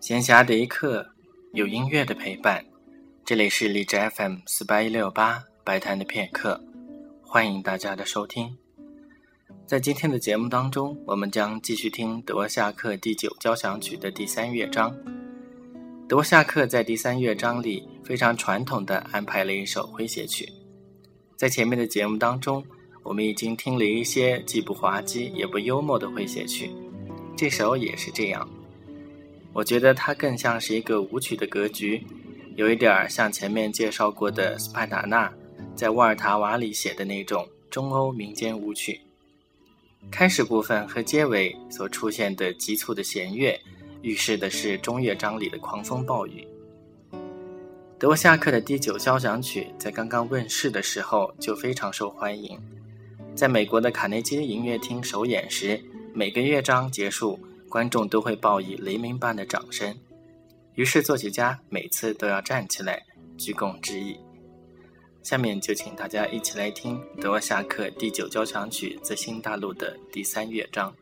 闲暇的一刻，有音乐的陪伴。这里是荔枝 FM 四八一六八白谈的片刻，欢迎大家的收听。在今天的节目当中，我们将继续听德沃夏克第九交响曲的第三乐章。德沃夏克在第三乐章里非常传统的安排了一首诙谐曲。在前面的节目当中，我们已经听了一些既不滑稽也不幽默的诙谐曲，这首也是这样。我觉得它更像是一个舞曲的格局，有一点儿像前面介绍过的斯派达纳在沃尔塔瓦里写的那种中欧民间舞曲。开始部分和结尾所出现的急促的弦乐，预示的是中乐章里的狂风暴雨。德沃夏克的第九交响曲在刚刚问世的时候就非常受欢迎，在美国的卡内基音乐厅首演时，每个乐章结束。观众都会报以雷鸣般的掌声，于是作曲家每次都要站起来鞠躬致意。下面就请大家一起来听德沃夏克第九交响曲自新大陆的第三乐章。